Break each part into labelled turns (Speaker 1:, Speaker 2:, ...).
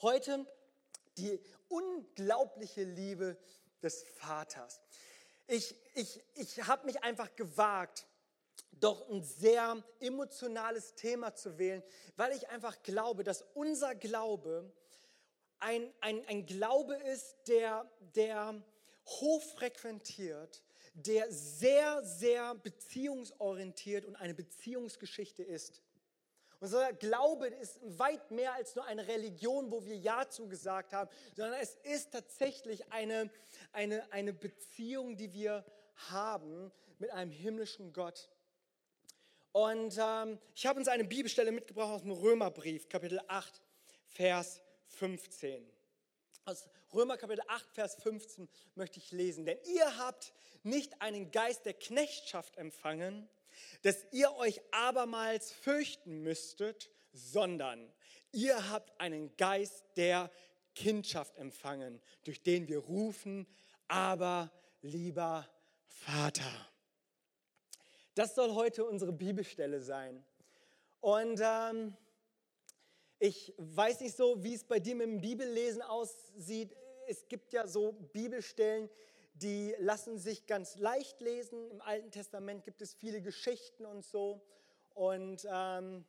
Speaker 1: Heute die unglaubliche Liebe des Vaters. Ich, ich, ich habe mich einfach gewagt, doch ein sehr emotionales Thema zu wählen, weil ich einfach glaube, dass unser Glaube ein, ein, ein Glaube ist, der, der hochfrequentiert, der sehr, sehr beziehungsorientiert und eine Beziehungsgeschichte ist. Unser Glaube ist weit mehr als nur eine Religion, wo wir Ja zugesagt haben, sondern es ist tatsächlich eine, eine, eine Beziehung, die wir haben mit einem himmlischen Gott. Und ähm, ich habe uns eine Bibelstelle mitgebracht aus dem Römerbrief, Kapitel 8, Vers 15. Aus Römer Kapitel 8, Vers 15 möchte ich lesen. Denn ihr habt nicht einen Geist der Knechtschaft empfangen, dass ihr euch abermals fürchten müsstet, sondern ihr habt einen Geist der Kindschaft empfangen, durch den wir rufen, aber lieber Vater. Das soll heute unsere Bibelstelle sein. Und ähm, ich weiß nicht so, wie es bei dir mit dem Bibellesen aussieht. Es gibt ja so Bibelstellen, die lassen sich ganz leicht lesen. Im Alten Testament gibt es viele Geschichten und so. Und ähm,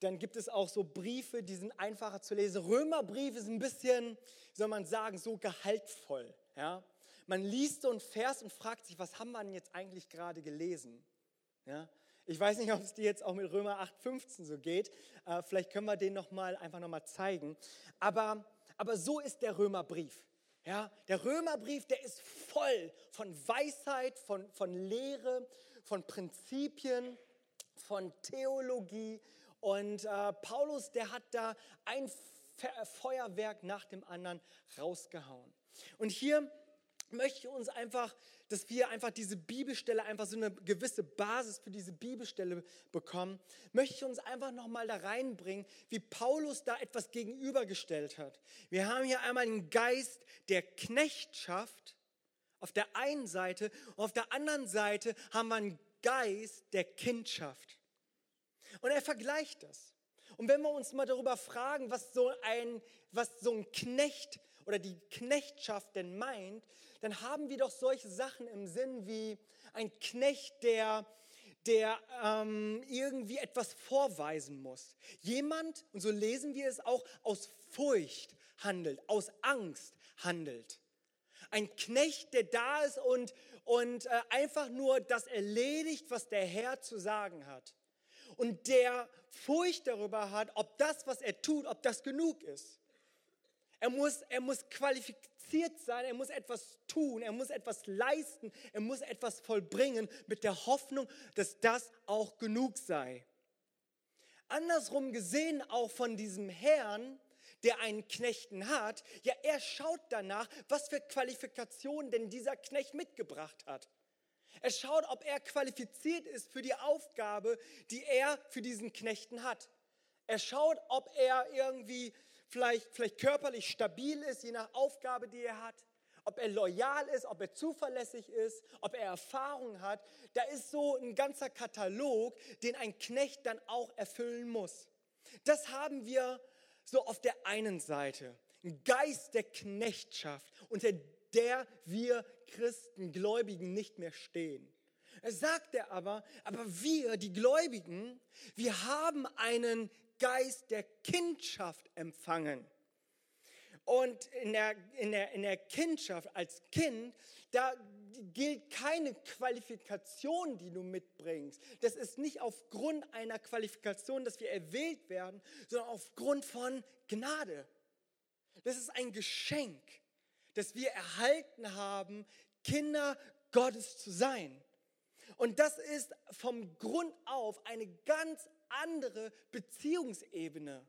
Speaker 1: dann gibt es auch so Briefe, die sind einfacher zu lesen. Römerbrief ist ein bisschen, soll man sagen, so gehaltvoll. Ja? Man liest so einen Vers und fragt sich, was haben wir denn jetzt eigentlich gerade gelesen? Ja? Ich weiß nicht, ob es dir jetzt auch mit Römer 8,15 so geht. Äh, vielleicht können wir den noch mal, einfach nochmal zeigen. Aber, aber so ist der Römerbrief. Ja, der Römerbrief, der ist voll von Weisheit, von, von Lehre, von Prinzipien, von Theologie. Und äh, Paulus, der hat da ein Feuerwerk nach dem anderen rausgehauen. Und hier möchte uns einfach, dass wir einfach diese Bibelstelle, einfach so eine gewisse Basis für diese Bibelstelle bekommen, möchte ich uns einfach nochmal da reinbringen, wie Paulus da etwas gegenübergestellt hat. Wir haben hier einmal einen Geist der Knechtschaft auf der einen Seite und auf der anderen Seite haben wir einen Geist der Kindschaft. Und er vergleicht das. Und wenn wir uns mal darüber fragen, was so ein, was so ein Knecht oder die Knechtschaft denn meint, dann haben wir doch solche Sachen im Sinn wie ein Knecht, der, der ähm, irgendwie etwas vorweisen muss. Jemand, und so lesen wir es auch, aus Furcht handelt, aus Angst handelt. Ein Knecht, der da ist und, und äh, einfach nur das erledigt, was der Herr zu sagen hat. Und der Furcht darüber hat, ob das, was er tut, ob das genug ist. Er muss, er muss qualifiziert sein, er muss etwas tun, er muss etwas leisten, er muss etwas vollbringen mit der Hoffnung, dass das auch genug sei. Andersrum gesehen auch von diesem Herrn, der einen Knechten hat, ja, er schaut danach, was für Qualifikationen denn dieser Knecht mitgebracht hat. Er schaut, ob er qualifiziert ist für die Aufgabe, die er für diesen Knechten hat. Er schaut, ob er irgendwie vielleicht, vielleicht körperlich stabil ist, je nach Aufgabe, die er hat, ob er loyal ist, ob er zuverlässig ist, ob er Erfahrung hat. Da ist so ein ganzer Katalog, den ein Knecht dann auch erfüllen muss. Das haben wir so auf der einen Seite. Ein Geist der Knechtschaft, unter der wir Christen, Gläubigen nicht mehr stehen. Er sagt er aber, aber wir, die Gläubigen, wir haben einen Geist der Kindschaft empfangen. Und in der, in, der, in der Kindschaft als Kind, da gilt keine Qualifikation, die du mitbringst. Das ist nicht aufgrund einer Qualifikation, dass wir erwählt werden, sondern aufgrund von Gnade. Das ist ein Geschenk, das wir erhalten haben, Kinder Gottes zu sein. Und das ist vom Grund auf eine ganz andere Beziehungsebene.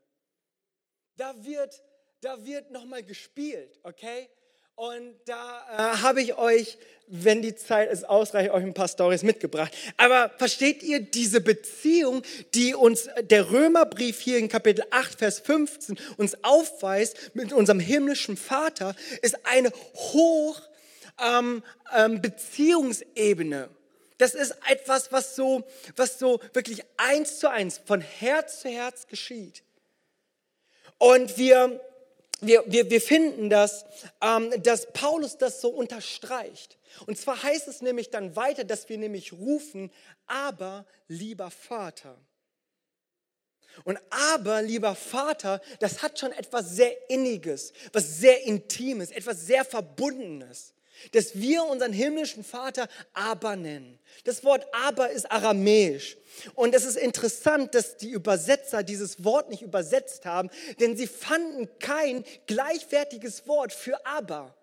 Speaker 1: Da wird, da wird nochmal gespielt, okay? Und da äh, habe ich euch, wenn die Zeit es ausreicht, euch ein paar Stories mitgebracht. Aber versteht ihr diese Beziehung, die uns der Römerbrief hier in Kapitel 8, Vers 15 uns aufweist mit unserem himmlischen Vater, ist eine hoch ähm, ähm, Beziehungsebene. Das ist etwas, was so, was so wirklich eins zu eins, von Herz zu Herz geschieht. Und wir, wir, wir, wir finden das, ähm, dass Paulus das so unterstreicht. Und zwar heißt es nämlich dann weiter, dass wir nämlich rufen, aber lieber Vater. Und aber, lieber Vater, das hat schon etwas sehr Inniges, was sehr Intimes, etwas sehr Verbundenes dass wir unseren himmlischen Vater aber nennen. Das Wort aber ist aramäisch. Und es ist interessant, dass die Übersetzer dieses Wort nicht übersetzt haben, denn sie fanden kein gleichwertiges Wort für aber.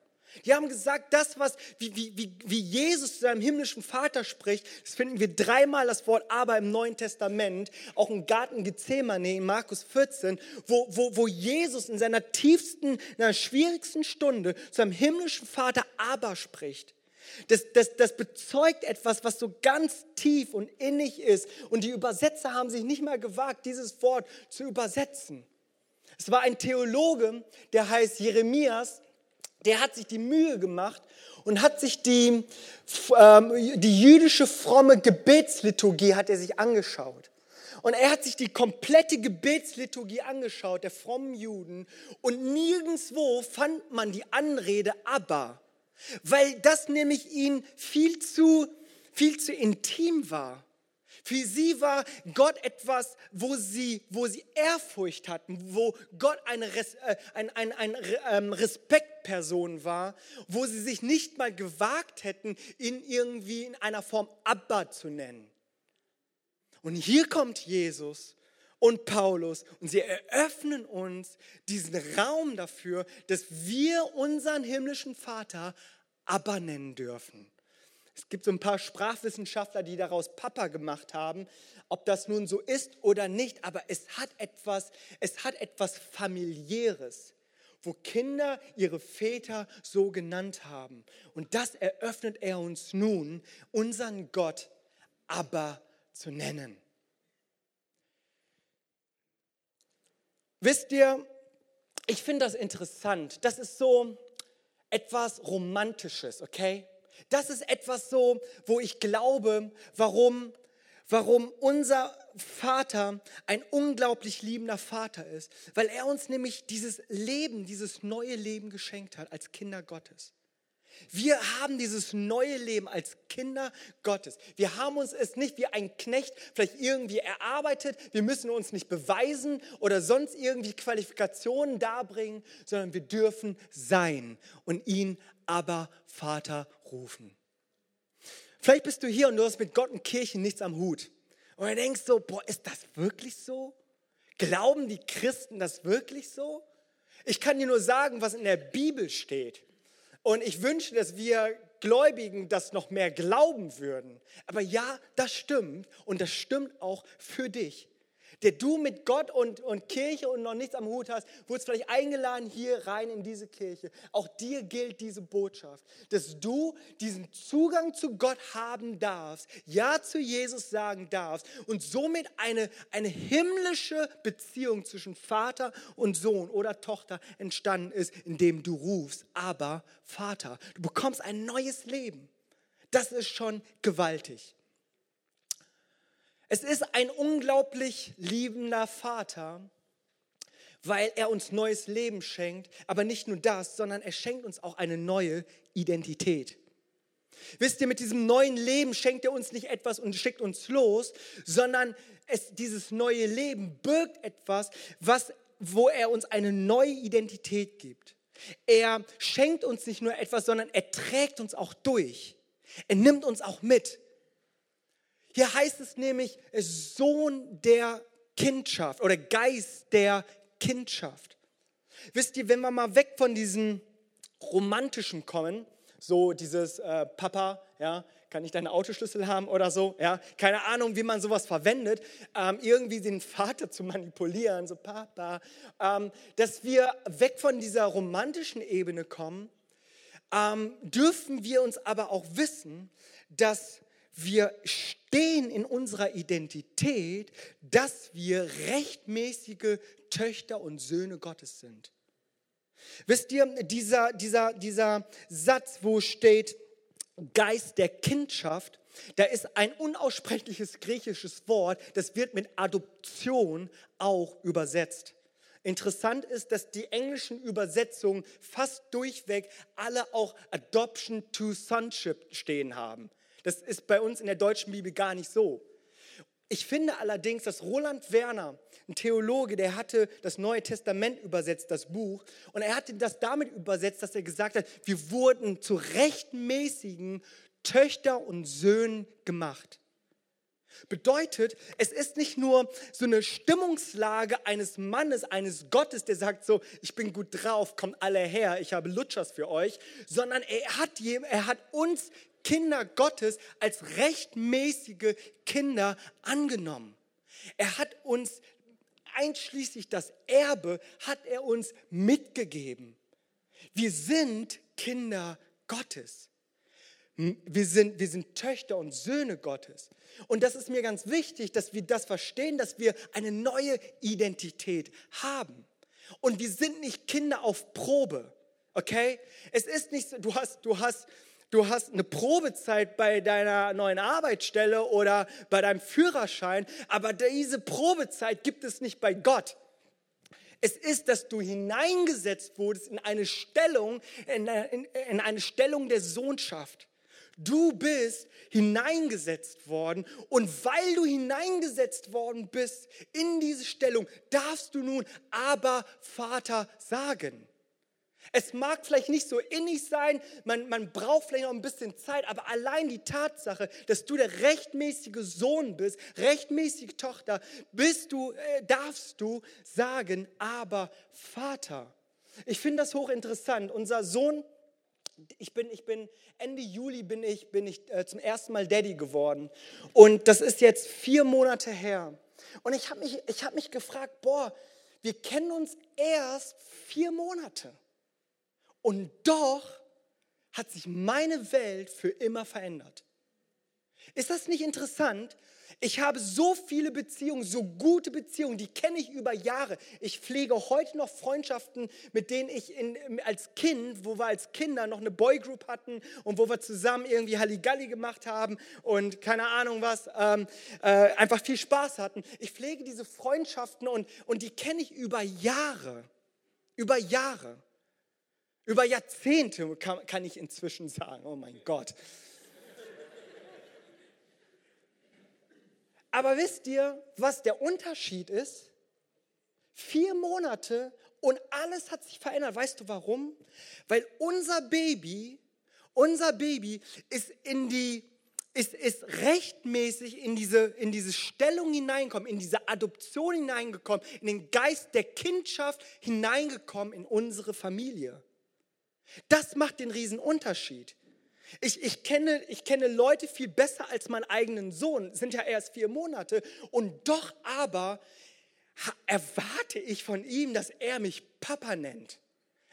Speaker 1: Die haben gesagt, das, was, wie, wie, wie Jesus zu seinem himmlischen Vater spricht, das finden wir dreimal das Wort aber im Neuen Testament, auch im Garten Gethsemane in Markus 14, wo, wo, wo Jesus in seiner tiefsten, in seiner schwierigsten Stunde zu seinem himmlischen Vater aber spricht. Das, das, das bezeugt etwas, was so ganz tief und innig ist. Und die Übersetzer haben sich nicht mal gewagt, dieses Wort zu übersetzen. Es war ein Theologe, der heißt Jeremias, der hat sich die Mühe gemacht und hat sich die, ähm, die jüdische fromme Gebetsliturgie hat er sich angeschaut. Und er hat sich die komplette Gebetsliturgie angeschaut, der frommen Juden. Und nirgendwo fand man die Anrede aber, weil das nämlich ihn viel zu, viel zu intim war. Für sie war Gott etwas, wo sie, wo sie Ehrfurcht hatten, wo Gott eine, Res, äh, ein, ein, ein ähm, Respektperson war, wo sie sich nicht mal gewagt hätten, ihn irgendwie in einer Form Abba zu nennen. Und hier kommt Jesus und Paulus und sie eröffnen uns diesen Raum dafür, dass wir unseren himmlischen Vater Abba nennen dürfen. Es gibt so ein paar Sprachwissenschaftler, die daraus Papa gemacht haben. Ob das nun so ist oder nicht, aber es hat etwas, es hat etwas familiäres, wo Kinder ihre Väter so genannt haben. Und das eröffnet er uns nun, unseren Gott aber zu nennen. Wisst ihr, ich finde das interessant. Das ist so etwas Romantisches, okay? Das ist etwas so, wo ich glaube, warum, warum unser Vater ein unglaublich liebender Vater ist, weil er uns nämlich dieses Leben, dieses neue Leben geschenkt hat als Kinder Gottes. Wir haben dieses neue Leben als Kinder Gottes. Wir haben uns es nicht wie ein Knecht vielleicht irgendwie erarbeitet. Wir müssen uns nicht beweisen oder sonst irgendwie Qualifikationen darbringen, sondern wir dürfen sein und ihn aber Vater rufen. Vielleicht bist du hier und du hast mit Gott und Kirche nichts am Hut. Und du denkst so, boah, ist das wirklich so? Glauben die Christen das wirklich so? Ich kann dir nur sagen, was in der Bibel steht. Und ich wünsche, dass wir Gläubigen das noch mehr glauben würden. Aber ja, das stimmt und das stimmt auch für dich der du mit Gott und, und Kirche und noch nichts am Hut hast, wurdest vielleicht eingeladen hier rein in diese Kirche. Auch dir gilt diese Botschaft, dass du diesen Zugang zu Gott haben darfst, Ja zu Jesus sagen darfst und somit eine, eine himmlische Beziehung zwischen Vater und Sohn oder Tochter entstanden ist, indem du rufst, aber Vater, du bekommst ein neues Leben. Das ist schon gewaltig. Es ist ein unglaublich liebender Vater, weil er uns neues Leben schenkt. Aber nicht nur das, sondern er schenkt uns auch eine neue Identität. Wisst ihr, mit diesem neuen Leben schenkt er uns nicht etwas und schickt uns los, sondern es, dieses neue Leben birgt etwas, was, wo er uns eine neue Identität gibt. Er schenkt uns nicht nur etwas, sondern er trägt uns auch durch. Er nimmt uns auch mit. Hier heißt es nämlich Sohn der Kindschaft oder Geist der Kindschaft. Wisst ihr, wenn wir mal weg von diesem romantischen kommen, so dieses äh, Papa, ja, kann ich deinen Autoschlüssel haben oder so, ja, keine Ahnung, wie man sowas verwendet, ähm, irgendwie den Vater zu manipulieren, so Papa, ähm, dass wir weg von dieser romantischen Ebene kommen, ähm, dürfen wir uns aber auch wissen, dass wir stehen in unserer Identität, dass wir rechtmäßige Töchter und Söhne Gottes sind. Wisst ihr, dieser, dieser, dieser Satz, wo steht Geist der Kindschaft, da ist ein unaussprechliches griechisches Wort, das wird mit Adoption auch übersetzt. Interessant ist, dass die englischen Übersetzungen fast durchweg alle auch Adoption to Sonship stehen haben. Das ist bei uns in der deutschen Bibel gar nicht so. Ich finde allerdings, dass Roland Werner, ein Theologe, der hatte das Neue Testament übersetzt, das Buch, und er hatte das damit übersetzt, dass er gesagt hat, wir wurden zu rechtmäßigen Töchter und Söhnen gemacht. Bedeutet, es ist nicht nur so eine Stimmungslage eines Mannes, eines Gottes, der sagt so, ich bin gut drauf, kommt alle her, ich habe Lutschers für euch, sondern er hat, er hat uns Kinder Gottes als rechtmäßige Kinder angenommen. Er hat uns einschließlich das Erbe, hat er uns mitgegeben. Wir sind Kinder Gottes. Wir sind, wir sind Töchter und Söhne Gottes. Und das ist mir ganz wichtig, dass wir das verstehen, dass wir eine neue Identität haben. Und wir sind nicht Kinder auf Probe. Okay? Es ist nicht so, du hast, du hast, du hast eine Probezeit bei deiner neuen Arbeitsstelle oder bei deinem Führerschein, aber diese Probezeit gibt es nicht bei Gott. Es ist, dass du hineingesetzt wurdest in eine Stellung, in, in, in eine Stellung der Sohnschaft. Du bist hineingesetzt worden und weil du hineingesetzt worden bist in diese Stellung, darfst du nun aber Vater sagen. Es mag vielleicht nicht so innig sein, man, man braucht vielleicht noch ein bisschen Zeit, aber allein die Tatsache, dass du der rechtmäßige Sohn bist, rechtmäßige Tochter, bist du, äh, darfst du sagen, aber Vater. Ich finde das hochinteressant. Unser Sohn, ich bin, ich bin Ende Juli bin ich, bin ich äh, zum ersten Mal Daddy geworden. Und das ist jetzt vier Monate her. Und ich habe mich, hab mich gefragt, boah, wir kennen uns erst vier Monate. Und doch hat sich meine Welt für immer verändert. Ist das nicht interessant? Ich habe so viele Beziehungen, so gute Beziehungen, die kenne ich über Jahre. Ich pflege heute noch Freundschaften, mit denen ich in, als Kind, wo wir als Kinder noch eine Boygroup hatten und wo wir zusammen irgendwie Halligalli gemacht haben und keine Ahnung was, ähm, äh, einfach viel Spaß hatten. Ich pflege diese Freundschaften und, und die kenne ich über Jahre. Über Jahre. Über Jahrzehnte kann, kann ich inzwischen sagen, oh mein Gott. Aber wisst ihr, was der Unterschied ist? Vier Monate und alles hat sich verändert. Weißt du warum? Weil unser Baby, unser Baby ist in die ist, ist rechtmäßig in diese, in diese Stellung hineingekommen, in diese Adoption hineingekommen, in den Geist der Kindschaft hineingekommen in unsere Familie. Das macht den riesen Unterschied. Ich, ich, kenne, ich kenne Leute viel besser als meinen eigenen Sohn, sind ja erst vier Monate und doch aber erwarte ich von ihm, dass er mich Papa nennt.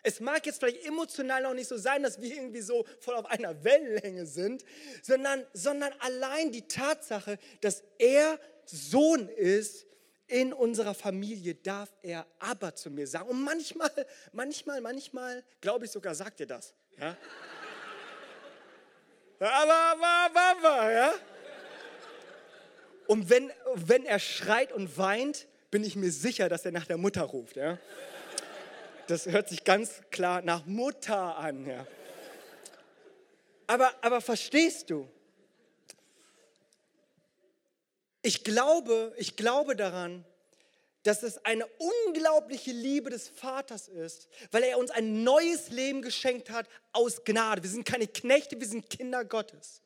Speaker 1: Es mag jetzt vielleicht emotional noch nicht so sein, dass wir irgendwie so voll auf einer Wellenlänge sind, sondern, sondern allein die Tatsache, dass er Sohn ist in unserer Familie, darf er aber zu mir sagen. Und manchmal, manchmal, manchmal, glaube ich sogar, sagt er das. Ja? Ja? Und wenn, wenn er schreit und weint, bin ich mir sicher, dass er nach der Mutter ruft. Ja? Das hört sich ganz klar nach Mutter an. Ja? Aber, aber verstehst du? Ich glaube, ich glaube daran, dass es eine unglaubliche Liebe des Vaters ist, weil er uns ein neues Leben geschenkt hat aus Gnade. Wir sind keine Knechte, wir sind Kinder Gottes.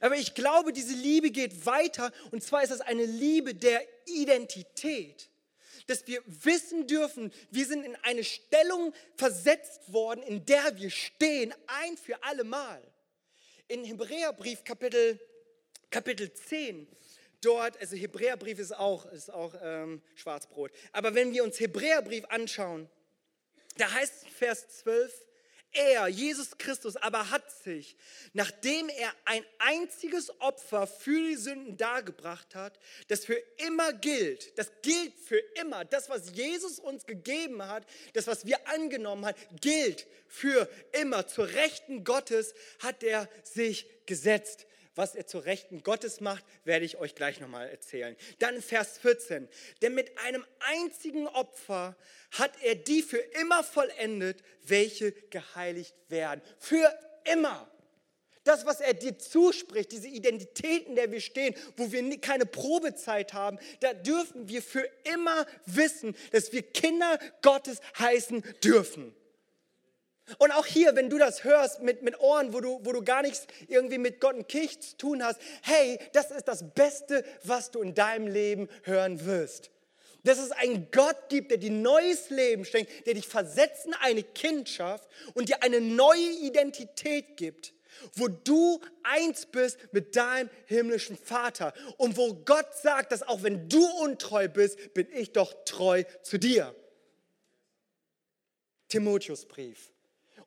Speaker 1: Aber ich glaube, diese Liebe geht weiter und zwar ist das eine Liebe der Identität. Dass wir wissen dürfen, wir sind in eine Stellung versetzt worden, in der wir stehen, ein für alle Mal. In Hebräerbrief Kapitel, Kapitel 10 dort, also Hebräerbrief ist auch, ist auch ähm, Schwarzbrot. Aber wenn wir uns Hebräerbrief anschauen, da heißt Vers 12, er, Jesus Christus, aber hat sich, nachdem er ein einziges Opfer für die Sünden dargebracht hat, das für immer gilt, das gilt für immer, das, was Jesus uns gegeben hat, das, was wir angenommen haben, gilt für immer. Zur Rechten Gottes hat er sich gesetzt. Was er zur Rechten Gottes macht, werde ich euch gleich nochmal erzählen. Dann Vers 14. Denn mit einem einzigen Opfer hat er die für immer vollendet, welche geheiligt werden. Für immer. Das, was er dir zuspricht, diese Identität, in der wir stehen, wo wir keine Probezeit haben, da dürfen wir für immer wissen, dass wir Kinder Gottes heißen dürfen. Und auch hier, wenn du das hörst mit, mit Ohren, wo du, wo du gar nichts irgendwie mit Gott und Kirche zu tun hast, hey, das ist das Beste, was du in deinem Leben hören wirst. Dass es einen Gott gibt, der dir neues Leben schenkt, der dich versetzt in eine Kindschaft und dir eine neue Identität gibt, wo du eins bist mit deinem himmlischen Vater und wo Gott sagt, dass auch wenn du untreu bist, bin ich doch treu zu dir. Timotheusbrief.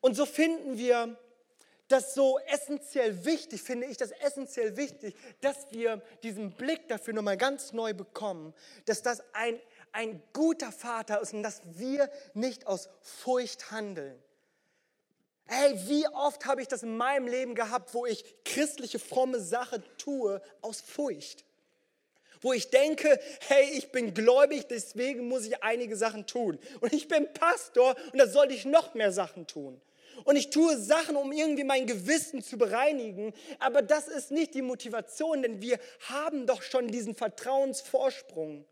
Speaker 1: Und so finden wir das so essentiell wichtig, finde ich das essentiell wichtig, dass wir diesen Blick dafür nochmal ganz neu bekommen, dass das ein, ein guter Vater ist und dass wir nicht aus Furcht handeln. Hey, wie oft habe ich das in meinem Leben gehabt, wo ich christliche fromme Sache tue aus Furcht? Wo ich denke, hey, ich bin gläubig, deswegen muss ich einige Sachen tun. Und ich bin Pastor und da sollte ich noch mehr Sachen tun und ich tue Sachen, um irgendwie mein Gewissen zu bereinigen. Aber das ist nicht die Motivation, denn wir haben doch schon diesen Vertrauensvorsprung.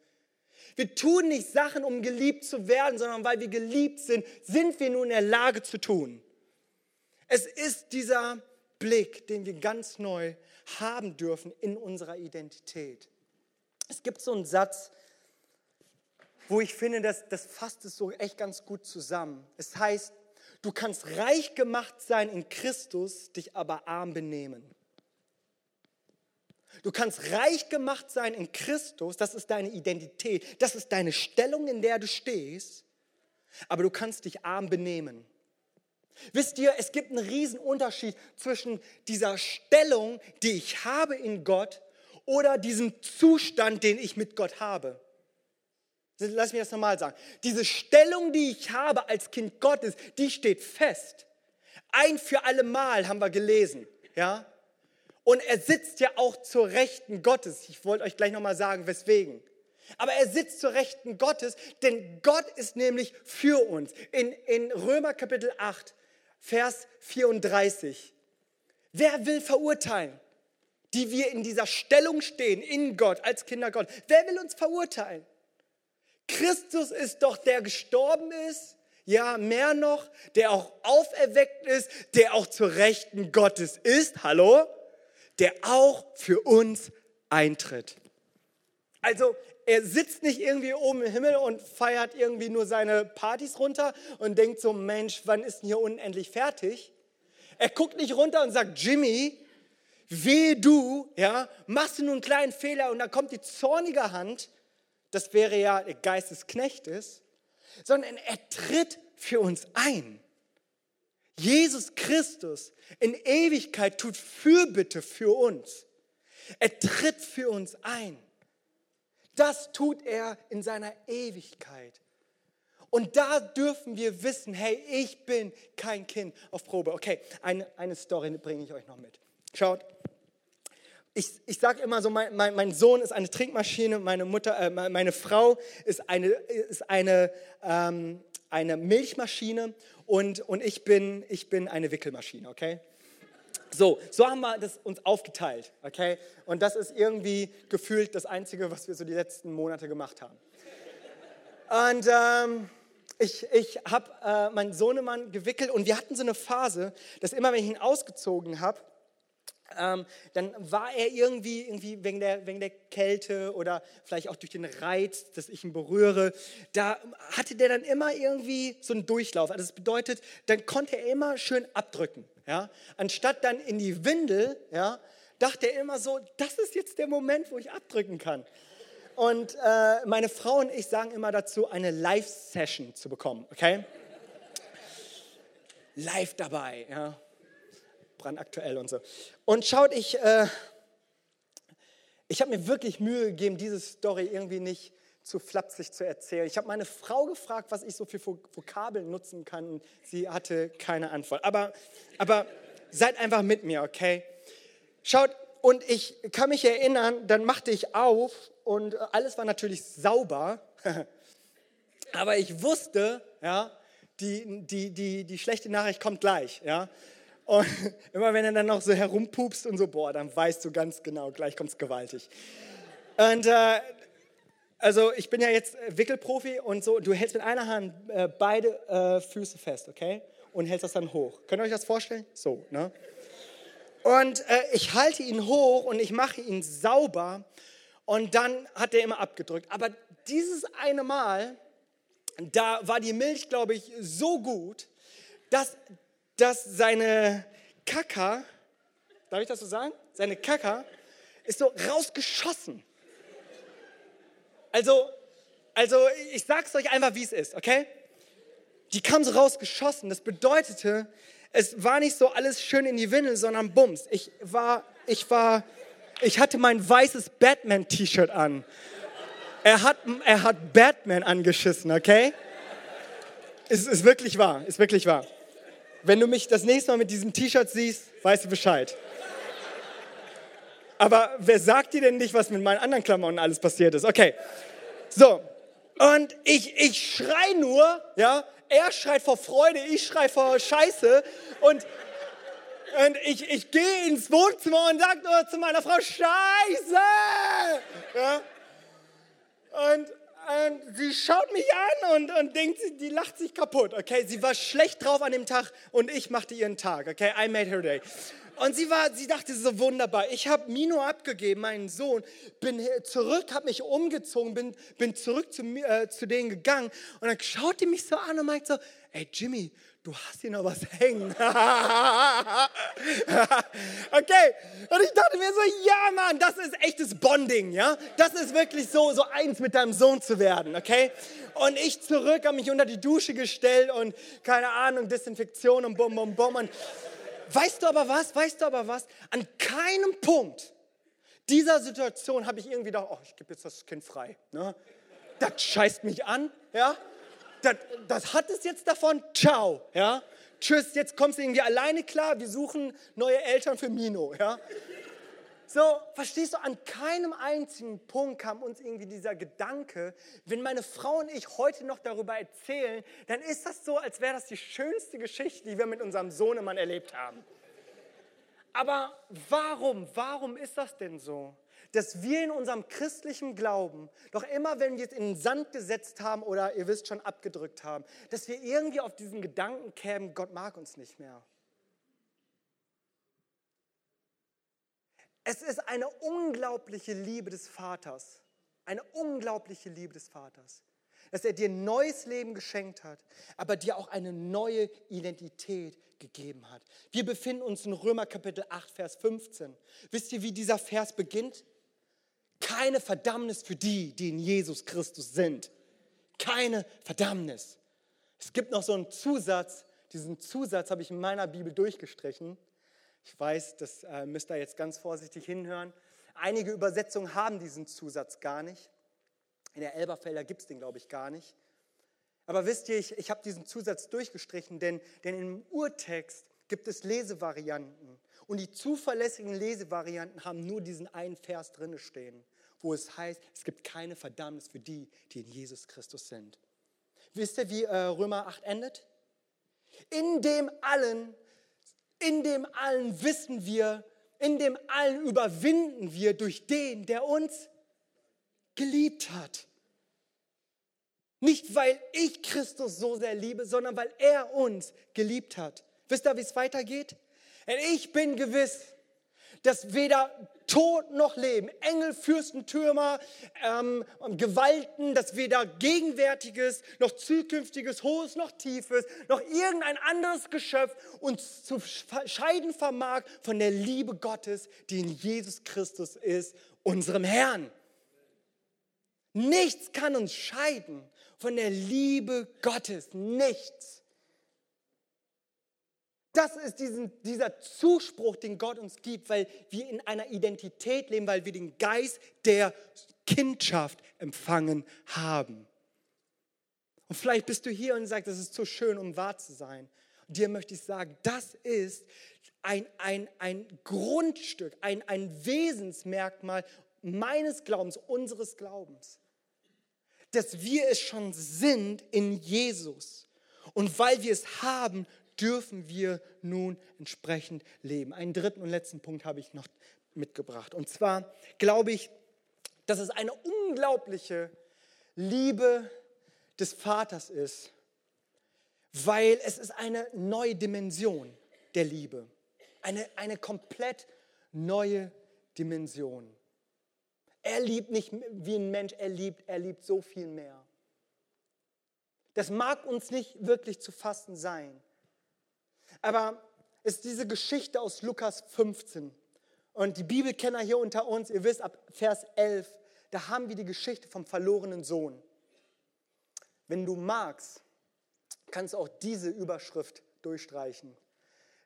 Speaker 1: Wir tun nicht Sachen, um geliebt zu werden, sondern weil wir geliebt sind, sind wir nun in der Lage zu tun. Es ist dieser Blick, den wir ganz neu haben dürfen in unserer Identität. Es gibt so einen Satz, wo ich finde, das, das fasst es so echt ganz gut zusammen. Es heißt, Du kannst reich gemacht sein in Christus, dich aber arm benehmen. Du kannst reich gemacht sein in Christus, das ist deine Identität, das ist deine Stellung, in der du stehst, aber du kannst dich arm benehmen. Wisst ihr, es gibt einen riesen Unterschied zwischen dieser Stellung, die ich habe in Gott oder diesem Zustand, den ich mit Gott habe. Lass mich das nochmal sagen. Diese Stellung, die ich habe als Kind Gottes, die steht fest. Ein für alle Mal haben wir gelesen, ja? Und er sitzt ja auch zur Rechten Gottes. Ich wollte euch gleich nochmal sagen, weswegen. Aber er sitzt zur Rechten Gottes, denn Gott ist nämlich für uns. In, in Römer Kapitel 8, Vers 34. Wer will verurteilen, die wir in dieser Stellung stehen, in Gott, als Kinder Gott? Wer will uns verurteilen? Christus ist doch der gestorben ist, ja, mehr noch, der auch auferweckt ist, der auch zur Rechten Gottes ist, hallo, der auch für uns eintritt. Also er sitzt nicht irgendwie oben im Himmel und feiert irgendwie nur seine Partys runter und denkt so, Mensch, wann ist denn hier unendlich fertig? Er guckt nicht runter und sagt, Jimmy, weh du, ja, machst du nur einen kleinen Fehler und dann kommt die zornige Hand das wäre ja der Geist des Knechtes, sondern er tritt für uns ein. Jesus Christus in Ewigkeit tut Fürbitte für uns. Er tritt für uns ein. Das tut er in seiner Ewigkeit. Und da dürfen wir wissen, hey, ich bin kein Kind auf Probe. Okay, eine, eine Story bringe ich euch noch mit. Schaut, ich, ich sage immer so, mein, mein, mein, Sohn ist eine Trinkmaschine, meine Mutter, äh, meine Frau ist eine, ist eine, ähm, eine Milchmaschine und, und ich, bin, ich bin eine Wickelmaschine, okay? So, so haben wir das uns aufgeteilt, okay? Und das ist irgendwie gefühlt das Einzige, was wir so die letzten Monate gemacht haben. Und ähm, ich, ich habe äh, meinen Sohnemann gewickelt und wir hatten so eine Phase, dass immer, wenn ich ihn ausgezogen habe, ähm, dann war er irgendwie, irgendwie wegen, der, wegen der Kälte oder vielleicht auch durch den Reiz, dass ich ihn berühre, da hatte der dann immer irgendwie so einen Durchlauf. Also das bedeutet, dann konnte er immer schön abdrücken. Ja? Anstatt dann in die Windel, ja, dachte er immer so, das ist jetzt der Moment, wo ich abdrücken kann. Und äh, meine Frau und ich sagen immer dazu, eine Live-Session zu bekommen, okay? Live dabei, ja brandaktuell und so. Und schaut, ich, äh, ich habe mir wirklich Mühe gegeben, diese Story irgendwie nicht zu flapsig zu erzählen. Ich habe meine Frau gefragt, was ich so für Vokabeln nutzen kann. Sie hatte keine Antwort. Aber, aber seid einfach mit mir, okay? Schaut, und ich kann mich erinnern, dann machte ich auf und alles war natürlich sauber. Aber ich wusste, ja, die, die, die, die schlechte Nachricht kommt gleich. Ja. Und immer wenn er dann noch so herumpupst und so, boah, dann weißt du ganz genau, gleich kommt es gewaltig. Und äh, also ich bin ja jetzt Wickelprofi und so, du hältst mit einer Hand äh, beide äh, Füße fest, okay? Und hältst das dann hoch. Könnt ihr euch das vorstellen? So, ne? Und äh, ich halte ihn hoch und ich mache ihn sauber und dann hat er immer abgedrückt. Aber dieses eine Mal, da war die Milch, glaube ich, so gut, dass, dass seine Kaka, darf ich das so sagen? Seine Kaka ist so rausgeschossen. Also, also ich sag's euch einfach, wie es ist, okay? Die kam so rausgeschossen. Das bedeutete, es war nicht so alles schön in die Windel, sondern Bums. Ich war, ich war, ich hatte mein weißes Batman-T-Shirt an. Er hat, er hat Batman angeschissen, okay? Es ist wirklich wahr, ist wirklich wahr. Wenn du mich das nächste Mal mit diesem T-Shirt siehst, weißt du Bescheid. Aber wer sagt dir denn nicht, was mit meinen anderen Klamotten alles passiert ist? Okay. So. Und ich, ich schrei nur, ja. Er schreit vor Freude, ich schrei vor Scheiße. Und, und ich, ich gehe ins Wohnzimmer und sage nur zu meiner Frau, Scheiße! Ja. Und, und sie schaut mich an und, und denkt, die lacht sich kaputt, okay? Sie war schlecht drauf an dem Tag und ich machte ihren Tag, okay? I made her day. Und sie, war, sie dachte so wunderbar. Ich habe Mino abgegeben, meinen Sohn, bin zurück, habe mich umgezogen, bin, bin zurück zu, äh, zu denen gegangen. Und dann schaut die mich so an und meint so, ey Jimmy, du hast hier noch was hängen. okay, und ich dachte mir so, ja Mann, das ist echtes Bonding, ja? Das ist wirklich so, so eins mit deinem Sohn zu werden, okay? Und ich zurück, habe mich unter die Dusche gestellt und keine Ahnung, Desinfektion und bum, bum, bum. Und Weißt du aber was? Weißt du aber was? An keinem Punkt dieser Situation habe ich irgendwie gedacht, oh, ich gebe jetzt das Kind frei. Ne? Das scheißt mich an, ja? Das, das hat es jetzt davon, ciao, ja? Tschüss, jetzt kommst du irgendwie alleine klar, wir suchen neue Eltern für Mino, ja? So, verstehst du, an keinem einzigen Punkt kam uns irgendwie dieser Gedanke, wenn meine Frau und ich heute noch darüber erzählen, dann ist das so, als wäre das die schönste Geschichte, die wir mit unserem Sohnemann erlebt haben. Aber warum, warum ist das denn so? Dass wir in unserem christlichen Glauben, doch immer wenn wir es in den Sand gesetzt haben oder ihr wisst schon abgedrückt haben, dass wir irgendwie auf diesen Gedanken kämen, Gott mag uns nicht mehr. Es ist eine unglaubliche Liebe des Vaters. Eine unglaubliche Liebe des Vaters. Dass er dir ein neues Leben geschenkt hat, aber dir auch eine neue Identität gegeben hat. Wir befinden uns in Römer Kapitel 8, Vers 15. Wisst ihr, wie dieser Vers beginnt? Keine Verdammnis für die, die in Jesus Christus sind. Keine Verdammnis. Es gibt noch so einen Zusatz, diesen Zusatz habe ich in meiner Bibel durchgestrichen. Ich weiß, das äh, müsst ihr jetzt ganz vorsichtig hinhören. Einige Übersetzungen haben diesen Zusatz gar nicht. In der Elberfelder gibt es den, glaube ich, gar nicht. Aber wisst ihr, ich, ich habe diesen Zusatz durchgestrichen, denn, denn im Urtext gibt es Lesevarianten. Und die zuverlässigen Lesevarianten haben nur diesen einen Vers drinne stehen, wo es heißt, es gibt keine Verdammnis für die, die in Jesus Christus sind. Wisst ihr, wie äh, Römer 8 endet? In dem allen in dem allen wissen wir, in dem allen überwinden wir durch den, der uns geliebt hat. Nicht, weil ich Christus so sehr liebe, sondern weil er uns geliebt hat. Wisst ihr, wie es weitergeht? Denn ich bin gewiss, dass weder Tod noch Leben, Engel, Fürsten, Türmer, ähm, Gewalten, dass weder Gegenwärtiges noch Zukünftiges, Hohes noch Tiefes, noch irgendein anderes Geschöpf uns zu scheiden vermag von der Liebe Gottes, die in Jesus Christus ist, unserem Herrn. Nichts kann uns scheiden von der Liebe Gottes. Nichts. Das ist diesen, dieser Zuspruch, den Gott uns gibt, weil wir in einer Identität leben, weil wir den Geist der Kindschaft empfangen haben. Und vielleicht bist du hier und sagst, das ist zu schön, um wahr zu sein. dir möchte ich sagen, das ist ein, ein, ein Grundstück, ein, ein Wesensmerkmal meines Glaubens, unseres Glaubens. Dass wir es schon sind in Jesus. Und weil wir es haben, dürfen wir nun entsprechend leben. Einen dritten und letzten Punkt habe ich noch mitgebracht. Und zwar glaube ich, dass es eine unglaubliche Liebe des Vaters ist, weil es ist eine neue Dimension der Liebe. Eine, eine komplett neue Dimension. Er liebt nicht wie ein Mensch, er liebt, er liebt so viel mehr. Das mag uns nicht wirklich zu fassen sein. Aber es ist diese Geschichte aus Lukas 15. Und die Bibelkenner hier unter uns, ihr wisst, ab Vers 11, da haben wir die Geschichte vom verlorenen Sohn. Wenn du magst, kannst du auch diese Überschrift durchstreichen.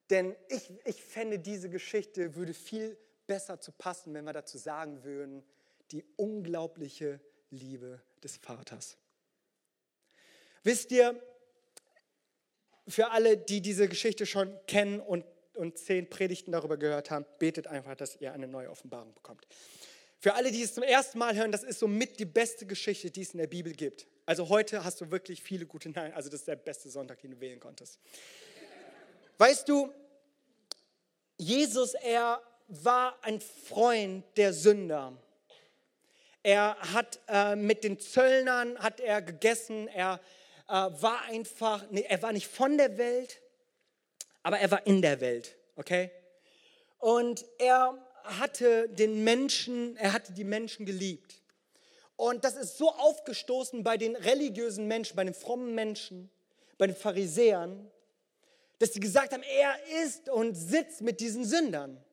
Speaker 1: Denn ich, ich fände, diese Geschichte würde viel besser zu passen, wenn wir dazu sagen würden, die unglaubliche Liebe des Vaters. Wisst ihr, für alle, die diese Geschichte schon kennen und, und zehn Predigten darüber gehört haben, betet einfach, dass ihr eine neue Offenbarung bekommt. Für alle, die es zum ersten Mal hören, das ist somit die beste Geschichte, die es in der Bibel gibt. Also heute hast du wirklich viele gute Nein. Also das ist der beste Sonntag, den du wählen konntest. Weißt du, Jesus, er war ein Freund der Sünder. Er hat äh, mit den Zöllnern hat er gegessen. Er äh, war einfach, nee, er war nicht von der Welt, aber er war in der Welt, okay? Und er hatte den Menschen, er hatte die Menschen geliebt. Und das ist so aufgestoßen bei den religiösen Menschen, bei den frommen Menschen, bei den Pharisäern, dass sie gesagt haben, er ist und sitzt mit diesen Sündern.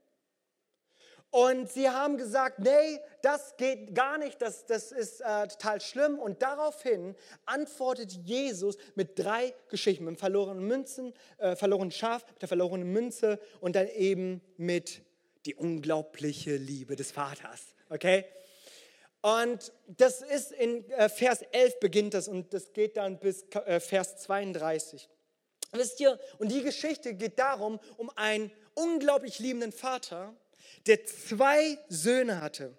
Speaker 1: Und sie haben gesagt, nee, das geht gar nicht, das, das ist äh, total schlimm. Und daraufhin antwortet Jesus mit drei Geschichten, mit dem verlorenen Münzen, äh, verlorenen Schaf, mit der verlorenen Münze und dann eben mit die unglaubliche Liebe des Vaters. Okay? Und das ist in äh, Vers 11 beginnt das und das geht dann bis äh, Vers 32. Wisst ihr, und die Geschichte geht darum, um einen unglaublich liebenden Vater, der zwei Söhne hatte.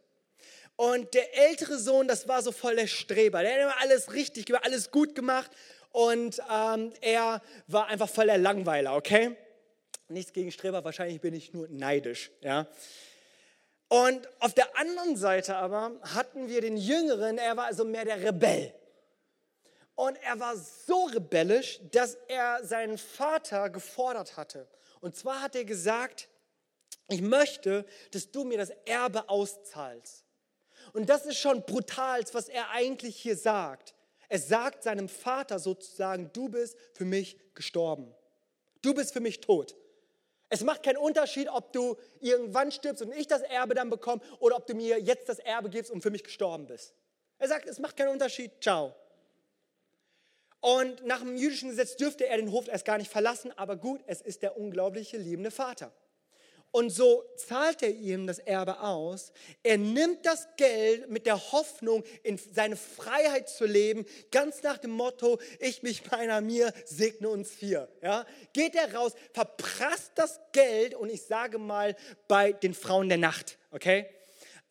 Speaker 1: Und der ältere Sohn, das war so voll der Streber. Der hat immer alles richtig gemacht, alles gut gemacht. Und ähm, er war einfach voll der Langweiler, okay? Nichts gegen Streber, wahrscheinlich bin ich nur neidisch, ja? Und auf der anderen Seite aber hatten wir den Jüngeren, er war also mehr der Rebell. Und er war so rebellisch, dass er seinen Vater gefordert hatte. Und zwar hat er gesagt, ich möchte, dass du mir das Erbe auszahlst. Und das ist schon brutal, was er eigentlich hier sagt. Er sagt seinem Vater sozusagen, du bist für mich gestorben. Du bist für mich tot. Es macht keinen Unterschied, ob du irgendwann stirbst und ich das Erbe dann bekomme oder ob du mir jetzt das Erbe gibst und für mich gestorben bist. Er sagt, es macht keinen Unterschied. Ciao. Und nach dem jüdischen Gesetz dürfte er den Hof erst gar nicht verlassen, aber gut, es ist der unglaubliche liebende Vater. Und so zahlt er ihm das Erbe aus. Er nimmt das Geld mit der Hoffnung, in seine Freiheit zu leben, ganz nach dem Motto, ich mich meiner mir, segne uns vier. Ja? Geht er raus, verprasst das Geld und ich sage mal bei den Frauen der Nacht, okay?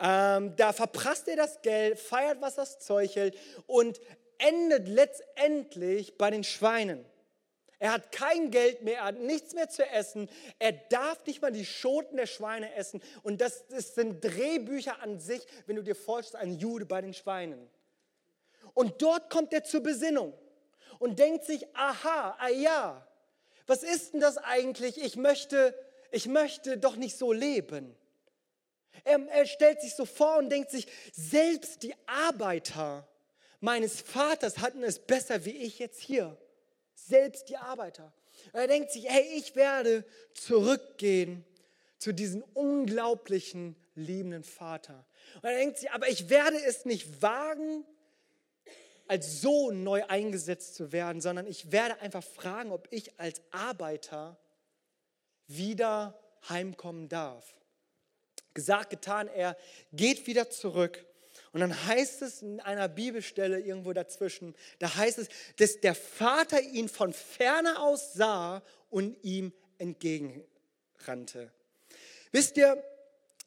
Speaker 1: Ähm, da verprasst er das Geld, feiert, was das Zeug hält und endet letztendlich bei den Schweinen. Er hat kein Geld mehr, er hat nichts mehr zu essen. Er darf nicht mal die Schoten der Schweine essen. Und das, das sind Drehbücher an sich, wenn du dir vorstellst, ein Jude bei den Schweinen. Und dort kommt er zur Besinnung und denkt sich, aha, ah ja, was ist denn das eigentlich? Ich möchte, ich möchte doch nicht so leben. Er, er stellt sich so vor und denkt sich, selbst die Arbeiter meines Vaters hatten es besser wie ich jetzt hier selbst die Arbeiter. Und er denkt sich, hey, ich werde zurückgehen zu diesem unglaublichen, liebenden Vater. Und er denkt sich, aber ich werde es nicht wagen, als Sohn neu eingesetzt zu werden, sondern ich werde einfach fragen, ob ich als Arbeiter wieder heimkommen darf. Gesagt, getan, er geht wieder zurück Und dann heißt es in einer Bibelstelle irgendwo dazwischen, da heißt es, dass der Vater ihn von ferne aus sah und ihm entgegenrannte. Wisst ihr,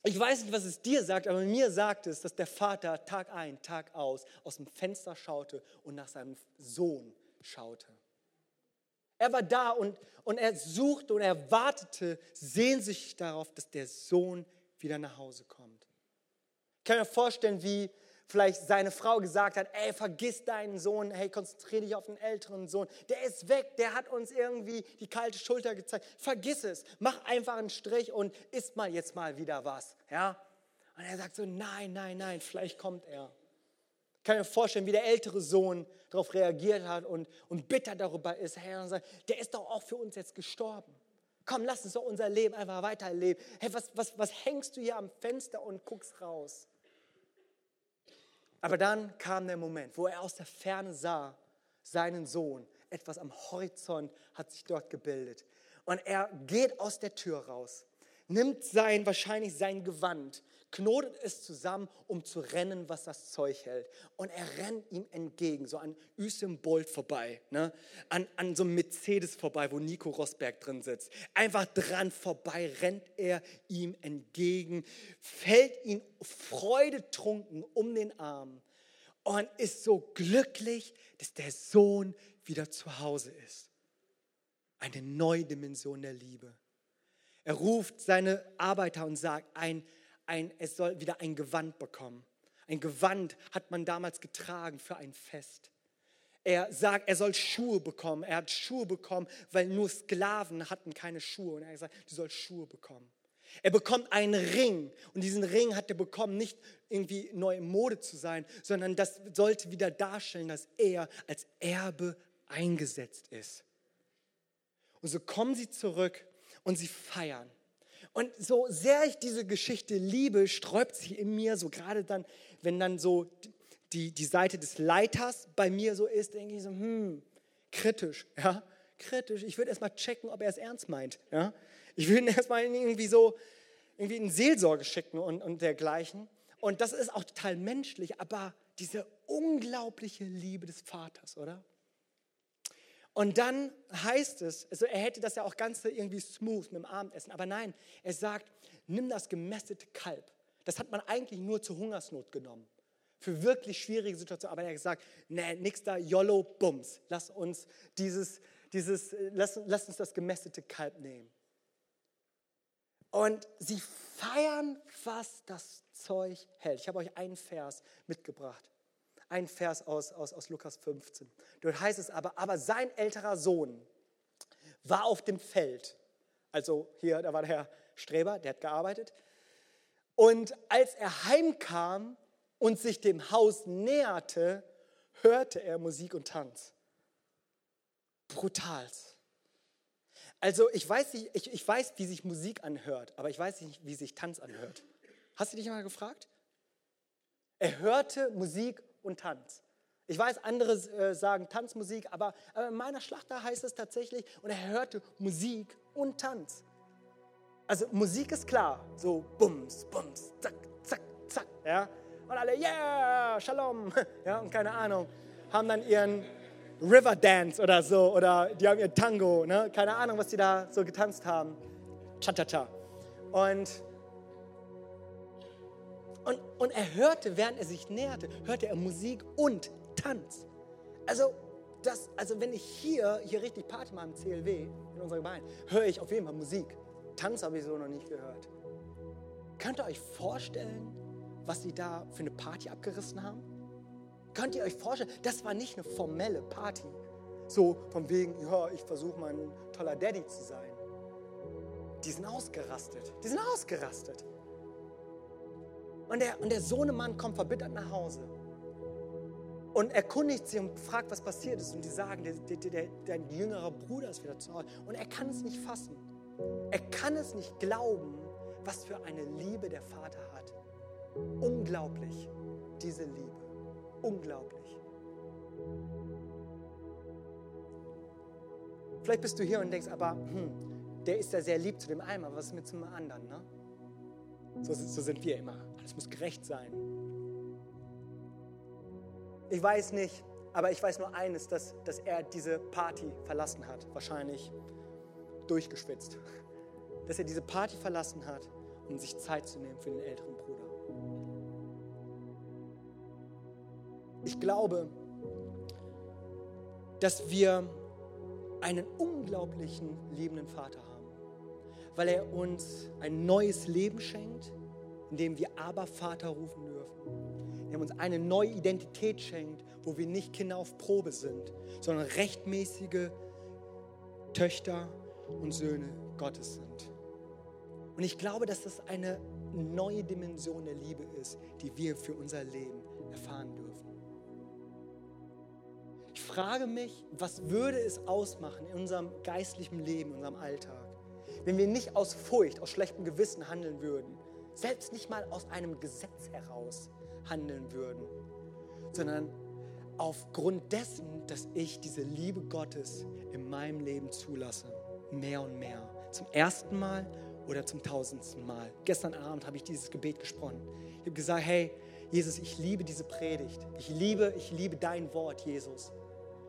Speaker 1: ich weiß nicht, was es dir sagt, aber mir sagt es, dass der Vater Tag ein, Tag aus aus dem Fenster schaute und nach seinem Sohn schaute. Er war da und, und er suchte und er wartete sehnsüchtig darauf, dass der Sohn wieder nach Hause kommt. Kann mir vorstellen, wie vielleicht seine Frau gesagt hat, ey, vergiss deinen Sohn, hey, konzentriere dich auf den älteren Sohn. Der ist weg, der hat uns irgendwie die kalte Schulter gezeigt. Vergiss es, mach einfach einen Strich und isst mal jetzt mal wieder was. Ja? Und er sagt so, nein, nein, nein, vielleicht kommt er. Ich kann mir vorstellen, wie der ältere Sohn darauf reagiert hat und, und bitter darüber ist, Herr, und sagt, der ist doch auch für uns jetzt gestorben. Komm, lass uns doch unser Leben einfach weiterleben. Hey, was, was, was hängst du hier am Fenster und guckst raus? Aber dann kam der Moment, wo er aus der Ferne sah, seinen Sohn. Etwas am Horizont hat sich dort gebildet. Und er geht aus der Tür raus, nimmt sein, wahrscheinlich sein Gewand, knotet es zusammen, um zu rennen, was das Zeug hält. Und er rennt ihm entgegen, so an Usain Bolt vorbei, ne? an, an so einem Mercedes vorbei, wo Nico Rosberg drin sitzt. Einfach dran vorbei rennt er ihm entgegen, fällt ihn freudetrunken um den Arm und ist so glücklich, dass der Sohn wieder zu Hause ist. Eine neue Dimension der Liebe. Er ruft seine Arbeiter und sagt, ein ein, es soll wieder ein Gewand bekommen. Ein Gewand hat man damals getragen für ein Fest. Er sagt, er soll Schuhe bekommen. Er hat Schuhe bekommen, weil nur Sklaven hatten keine Schuhe. Und er gesagt, du sollst Schuhe bekommen. Er bekommt einen Ring und diesen Ring hat er bekommen, nicht irgendwie neue Mode zu sein, sondern das sollte wieder darstellen, dass er als Erbe eingesetzt ist. Und so kommen sie zurück und sie feiern. Und so sehr ich diese Geschichte liebe, sträubt sich in mir so gerade dann, wenn dann so die, die Seite des Leiters bei mir so ist, denke ich so, hm, kritisch, ja, kritisch. Ich würde erstmal checken, ob er es ernst meint, ja. Ich würde ihn erstmal irgendwie so, irgendwie in Seelsorge schicken und, und dergleichen. Und das ist auch total menschlich, aber diese unglaubliche Liebe des Vaters, oder? Und dann heißt es, also er hätte das ja auch ganz irgendwie smooth mit dem Abendessen, aber nein, er sagt, nimm das gemästete Kalb. Das hat man eigentlich nur zur Hungersnot genommen. Für wirklich schwierige Situationen. Aber er hat gesagt, nee, nix da, YOLO, Bums. Lass uns dieses, dieses, lass, lass uns das gemästete Kalb nehmen. Und sie feiern, was das Zeug hält. Ich habe euch einen Vers mitgebracht ein Vers aus, aus, aus Lukas 15. Dort heißt es aber, aber sein älterer Sohn war auf dem Feld. Also hier, da war der Herr Streber, der hat gearbeitet. Und als er heimkam und sich dem Haus näherte, hörte er Musik und Tanz. Brutal. Also ich weiß, ich, ich weiß, wie sich Musik anhört, aber ich weiß nicht, wie sich Tanz anhört. Hast du dich mal gefragt? Er hörte Musik und Tanz. Ich weiß, andere äh, sagen Tanzmusik, aber, aber in meiner Schlachter heißt es tatsächlich, und er hörte Musik und Tanz. Also Musik ist klar, so bums, bums, zack, zack, zack, ja. Und alle, yeah, Shalom, ja, und keine Ahnung, haben dann ihren River Dance oder so, oder die haben ihr Tango, ne? keine Ahnung, was die da so getanzt haben. Cha-cha-cha. Und und, und er hörte, während er sich näherte, hörte er Musik und Tanz. Also, das, also wenn ich hier, hier richtig Party mache im CLW, in unserer Gemeinde, höre ich auf jeden Fall Musik. Tanz habe ich so noch nicht gehört. Könnt ihr euch vorstellen, was sie da für eine Party abgerissen haben? Könnt ihr euch vorstellen, das war nicht eine formelle Party. So von wegen, ja, ich versuche mal ein toller Daddy zu sein. Die sind ausgerastet. Die sind ausgerastet. Und der, und der Sohnemann kommt verbittert nach Hause und erkundigt sie und fragt, was passiert ist. Und die sagen, der, der, der, der jüngere Bruder ist wieder zu Hause. Und er kann es nicht fassen. Er kann es nicht glauben, was für eine Liebe der Vater hat. Unglaublich, diese Liebe. Unglaublich. Vielleicht bist du hier und denkst, aber hm, der ist ja sehr lieb zu dem einen, aber was ist mit zum anderen? Ne? So, so sind wir immer. Es muss gerecht sein. Ich weiß nicht, aber ich weiß nur eines, dass, dass er diese Party verlassen hat. Wahrscheinlich durchgeschwitzt. Dass er diese Party verlassen hat, um sich Zeit zu nehmen für den älteren Bruder. Ich glaube, dass wir einen unglaublichen liebenden Vater haben, weil er uns ein neues Leben schenkt, in dem wir aber Vater rufen dürfen. Er uns eine neue Identität schenkt, wo wir nicht Kinder auf Probe sind, sondern rechtmäßige Töchter und Söhne Gottes sind. Und ich glaube, dass das eine neue Dimension der Liebe ist, die wir für unser Leben erfahren dürfen. Ich frage mich, was würde es ausmachen in unserem geistlichen Leben, in unserem Alltag, wenn wir nicht aus Furcht, aus schlechtem Gewissen handeln würden, selbst nicht mal aus einem Gesetz heraus handeln würden, sondern aufgrund dessen, dass ich diese Liebe Gottes in meinem Leben zulasse, mehr und mehr. Zum ersten Mal oder zum tausendsten Mal. Gestern Abend habe ich dieses Gebet gesprochen. Ich habe gesagt, hey, Jesus, ich liebe diese Predigt. Ich liebe, ich liebe dein Wort, Jesus.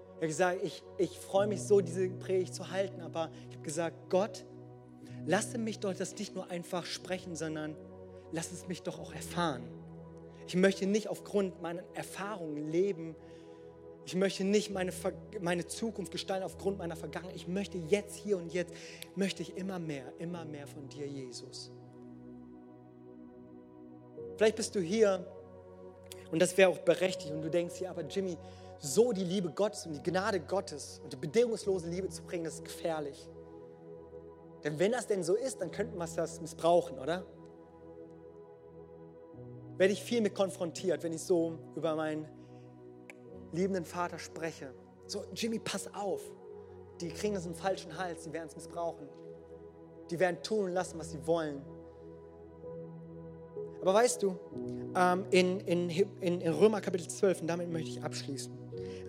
Speaker 1: Ich habe gesagt, ich, ich freue mich so, diese Predigt zu halten, aber ich habe gesagt, Gott, lasse mich doch das nicht nur einfach sprechen, sondern lass es mich doch auch erfahren. Ich möchte nicht aufgrund meiner Erfahrungen leben. Ich möchte nicht meine, meine Zukunft gestalten aufgrund meiner Vergangenheit. Ich möchte jetzt, hier und jetzt, möchte ich immer mehr, immer mehr von dir, Jesus. Vielleicht bist du hier und das wäre auch berechtigt und du denkst, ja, aber Jimmy, so die Liebe Gottes und die Gnade Gottes und die bedingungslose Liebe zu bringen, das ist gefährlich. Denn wenn das denn so ist, dann könnten wir das missbrauchen, oder? Werde ich viel mit konfrontiert, wenn ich so über meinen liebenden Vater spreche. So, Jimmy, pass auf. Die kriegen das im falschen Hals, die werden es missbrauchen. Die werden tun und lassen, was sie wollen. Aber weißt du, ähm, in, in, in, Römer Kapitel 12, und damit möchte ich abschließen,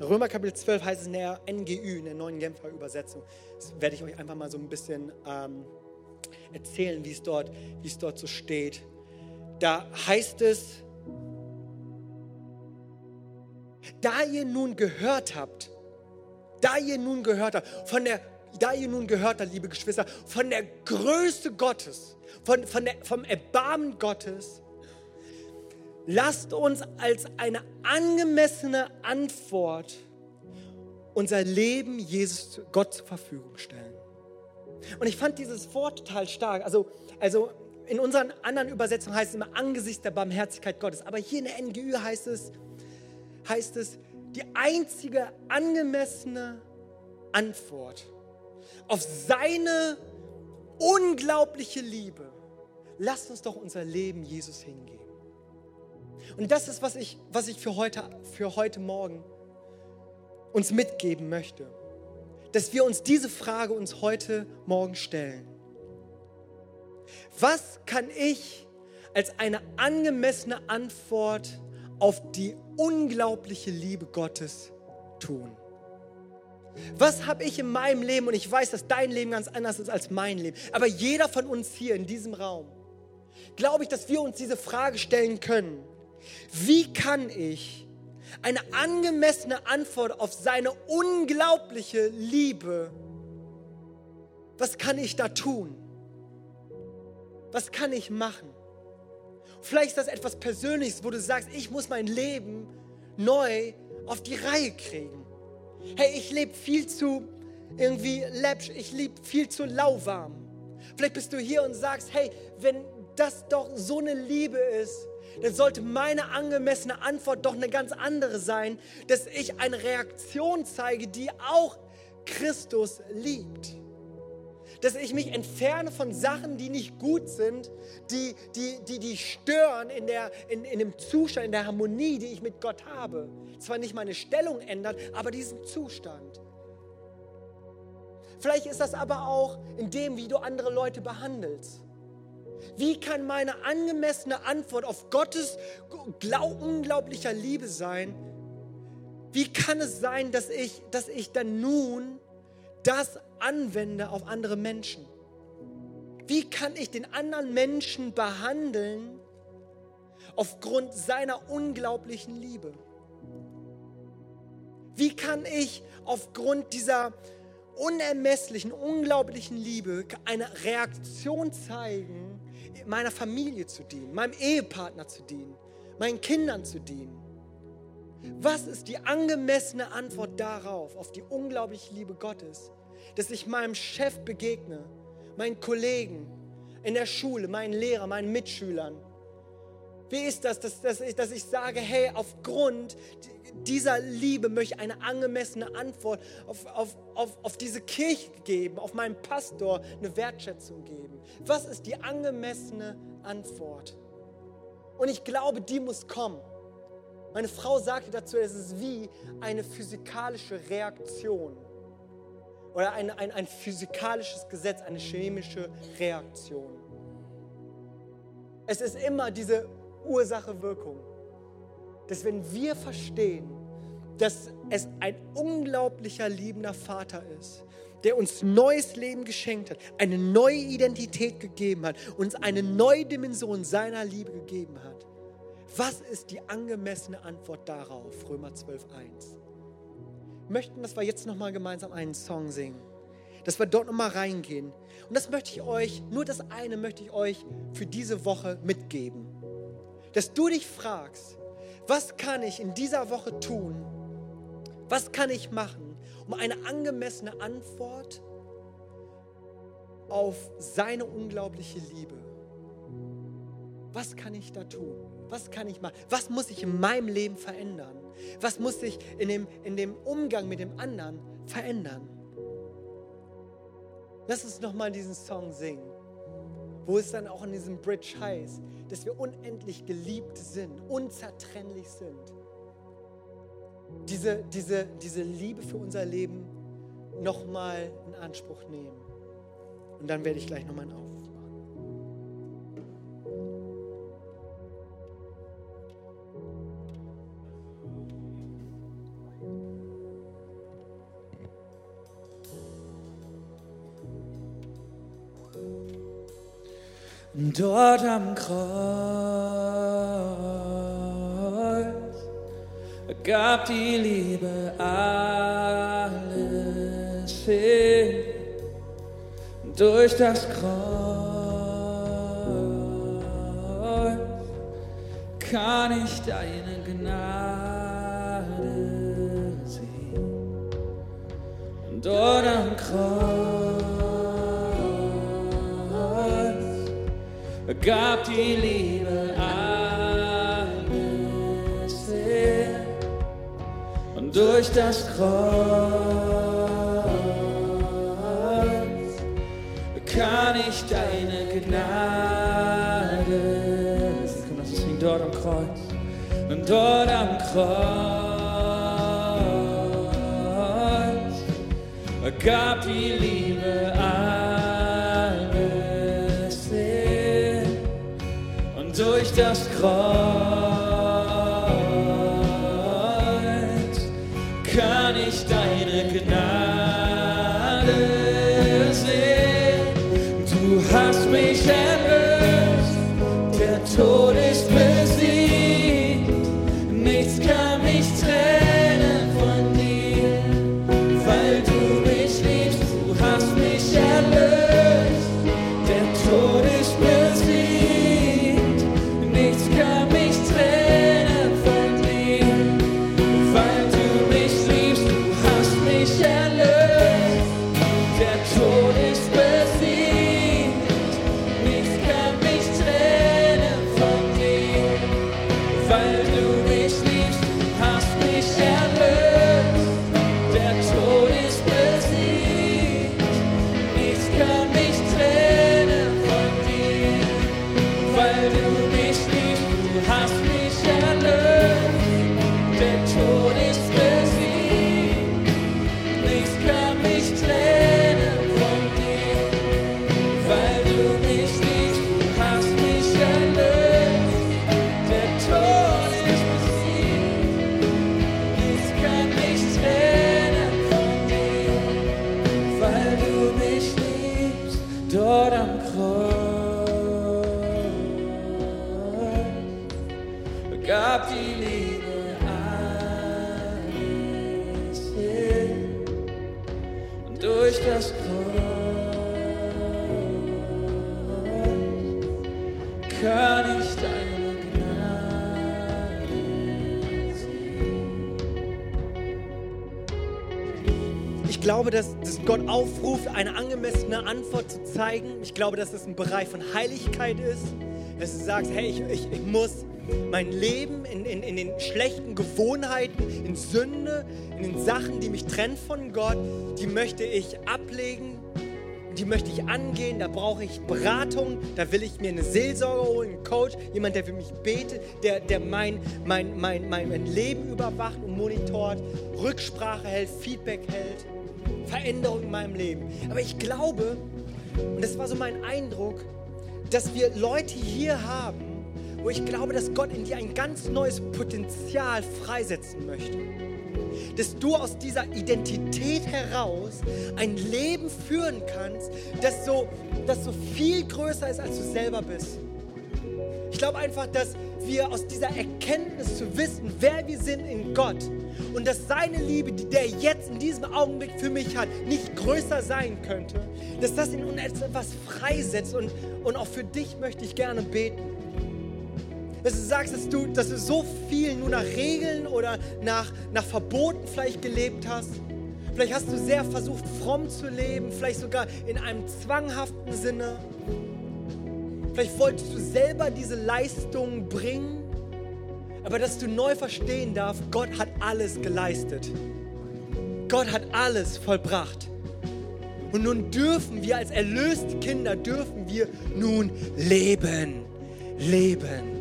Speaker 1: Römer Kapitel 12 heißt es in der NGÜ, in der neuen Genfer Übersetzung. Das werde ich euch einfach mal so ein bisschen ähm, erzählen, wie es, dort, wie es dort so steht. Da heißt es, da ihr nun gehört habt, da ihr nun gehört habt, von der, da ihr nun gehört habt, liebe Geschwister, von der Größe Gottes, von, von der, vom Erbarmen Gottes, lasst uns als eine angemessene Antwort unser Leben Jesus Gott zur Verfügung stellen. Und ich fand dieses Wort total stark. Also, also in unseren anderen Übersetzungen heißt es immer angesichts der Barmherzigkeit Gottes. Aber hier in der NGÜ heißt es, heißt es, die einzige angemessene Antwort auf seine unglaubliche Liebe. Lasst uns doch unser Leben Jesus hingeben. Und das ist, was ich, was ich für, heute, für heute Morgen uns mitgeben möchte. Dass wir uns diese Frage uns heute Morgen stellen. Was kann ich als eine angemessene Antwort auf die unglaubliche Liebe Gottes tun? Was habe ich in meinem Leben, und ich weiß, dass dein Leben ganz anders ist als mein Leben, aber jeder von uns hier in diesem Raum, glaube ich, dass wir uns diese Frage stellen können. Wie kann ich eine angemessene Antwort auf seine unglaubliche Liebe, was kann ich da tun? Was kann ich machen? Vielleicht ist das etwas Persönliches, wo du sagst, ich muss mein Leben neu auf die Reihe kriegen. Hey, ich lebe viel zu irgendwie läppsch, ich lebe viel zu lauwarm. Vielleicht bist du hier und sagst, hey, wenn das doch so eine Liebe ist, dann sollte meine angemessene Antwort doch eine ganz andere sein, dass ich eine Reaktion zeige, die auch Christus liebt. Dass ich mich entferne von Sachen, die nicht gut sind, die, die, die, die stören in, der, in, in dem Zustand, in der Harmonie, die ich mit Gott habe. Zwar nicht meine Stellung ändert, aber diesen Zustand. Vielleicht ist das aber auch in dem, wie du andere Leute behandelst. Wie kann meine angemessene Antwort auf Gottes unglaublicher Liebe sein? Wie kann es sein, dass ich, dass ich dann nun das anwende auf andere Menschen? Wie kann ich den anderen Menschen behandeln aufgrund seiner unglaublichen Liebe? Wie kann ich aufgrund dieser unermesslichen, unglaublichen Liebe eine Reaktion zeigen, meiner Familie zu dienen, meinem Ehepartner zu dienen, meinen Kindern zu dienen? Was ist die angemessene Antwort darauf, auf die unglaubliche Liebe Gottes, dass ich meinem Chef begegne, meinen Kollegen in der Schule, meinen Lehrern, meinen Mitschülern? Wie ist das, dass, dass, ich, dass ich sage, hey, aufgrund dieser Liebe möchte ich eine angemessene Antwort auf, auf, auf, auf diese Kirche geben, auf meinen Pastor eine Wertschätzung geben? Was ist die angemessene Antwort? Und ich glaube, die muss kommen. Meine Frau sagte dazu, es ist wie eine physikalische Reaktion oder ein, ein, ein physikalisches Gesetz, eine chemische Reaktion. Es ist immer diese Ursache-Wirkung. Dass wenn wir verstehen, dass es ein unglaublicher liebender Vater ist, der uns neues Leben geschenkt hat, eine neue Identität gegeben hat, uns eine neue Dimension seiner Liebe gegeben hat. Was ist die angemessene Antwort darauf? Römer 12.1. Möchten, dass wir jetzt nochmal gemeinsam einen Song singen, dass wir dort nochmal reingehen. Und das möchte ich euch, nur das eine möchte ich euch für diese Woche mitgeben dass du dich fragst, was kann ich in dieser Woche tun? Was kann ich machen, um eine angemessene Antwort auf seine unglaubliche Liebe? Was kann ich da tun? Was kann ich machen? Was muss ich in meinem Leben verändern? Was muss ich in dem, in dem Umgang mit dem anderen verändern? Lass uns nochmal diesen Song singen wo es dann auch in diesem Bridge heißt, dass wir unendlich geliebt sind, unzertrennlich sind. Diese, diese, diese Liebe für unser Leben nochmal in Anspruch nehmen. Und dann werde ich gleich nochmal einen
Speaker 2: Dort am Kreuz gab die Liebe alles hin. Durch das Kreuz kann ich deine Gnade sehen. Dort am Kreuz gab die Liebe alles her und durch das Kreuz kann ich deine Gnade sehen. Das ist dort am Kreuz und dort am Kreuz gab die Liebe das Kreuz König, deine Gnade sehen. Ich
Speaker 1: glaube, dass, dass Gott aufruft, eine angemessene Antwort zu zeigen. Ich glaube, dass es das ein Bereich von Heiligkeit ist, dass du sagst, hey, ich, ich, ich muss mein Leben in, in, in den schlechten Gewohnheiten, in Sünde, in den Sachen, die mich trennen von Gott, die möchte ich ablegen, die möchte ich angehen, da brauche ich Beratung, da will ich mir eine Seelsorge holen, einen Coach, jemand, der für mich betet, der, der mein, mein, mein, mein Leben überwacht und monitort, Rücksprache hält, Feedback hält, Veränderung in meinem Leben. Aber ich glaube, und das war so mein Eindruck, dass wir Leute hier haben, wo ich glaube, dass Gott in dir ein ganz neues Potenzial freisetzen möchte. Dass du aus dieser Identität heraus ein Leben führen kannst, das so, das so viel größer ist, als du selber bist. Ich glaube einfach, dass wir aus dieser Erkenntnis zu wissen, wer wir sind in Gott und dass seine Liebe, die der jetzt in diesem Augenblick für mich hat, nicht größer sein könnte, dass das in uns etwas freisetzt und, und auch für dich möchte ich gerne beten dass du sagst, dass du, dass du so viel nur nach Regeln oder nach, nach Verboten vielleicht gelebt hast. Vielleicht hast du sehr versucht, fromm zu leben, vielleicht sogar in einem zwanghaften Sinne. Vielleicht wolltest du selber diese Leistung bringen, aber dass du neu verstehen darfst, Gott hat alles geleistet. Gott hat alles vollbracht. Und nun dürfen wir als erlöste Kinder, dürfen wir nun leben. Leben.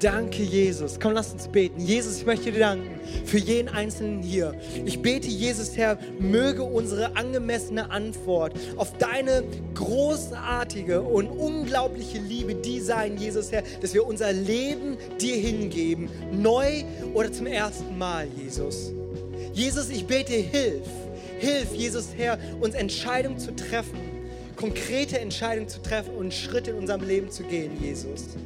Speaker 1: Danke, Jesus. Komm, lass uns beten. Jesus, ich möchte dir danken für jeden Einzelnen hier. Ich bete, Jesus, Herr, möge unsere angemessene Antwort auf deine großartige und unglaubliche Liebe die sein, Jesus, Herr, dass wir unser Leben dir hingeben, neu oder zum ersten Mal, Jesus. Jesus, ich bete, hilf. Hilf, Jesus, Herr, uns Entscheidungen zu treffen, konkrete Entscheidungen zu treffen und Schritte in unserem Leben zu gehen, Jesus.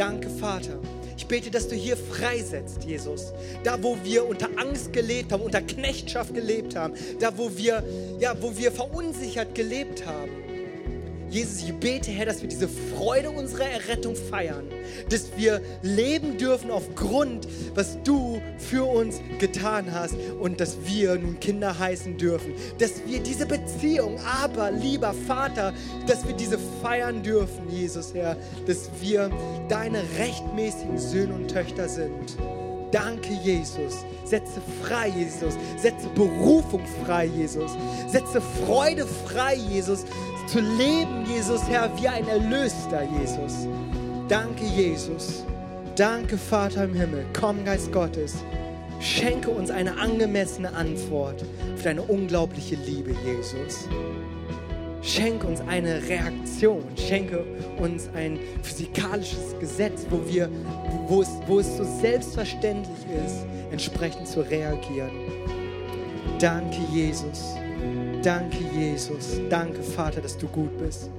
Speaker 1: Danke, Vater. Ich bete, dass du hier freisetzt, Jesus. Da, wo wir unter Angst gelebt haben, unter Knechtschaft gelebt haben, da, wo wir, ja, wo wir verunsichert gelebt haben. Jesus, ich bete, Herr, dass wir diese Freude unserer Errettung feiern, dass wir leben dürfen aufgrund, was du für uns getan hast und dass wir nun Kinder heißen dürfen, dass wir diese Beziehung, aber lieber Vater, dass wir diese feiern dürfen, Jesus, Herr, dass wir deine rechtmäßigen Söhne und Töchter sind. Danke, Jesus. Setze frei, Jesus. Setze Berufung frei, Jesus. Setze Freude frei, Jesus zu leben, Jesus, Herr, wie ein Erlöster, Jesus. Danke, Jesus. Danke, Vater im Himmel. Komm, Geist Gottes. Schenke uns eine angemessene Antwort auf deine unglaubliche Liebe, Jesus. Schenke uns eine Reaktion, schenke uns ein physikalisches Gesetz, wo, wir, wo, es, wo es so selbstverständlich ist, entsprechend zu reagieren. Danke, Jesus. Danke, Jesus. Danke, Vater, dass du gut bist.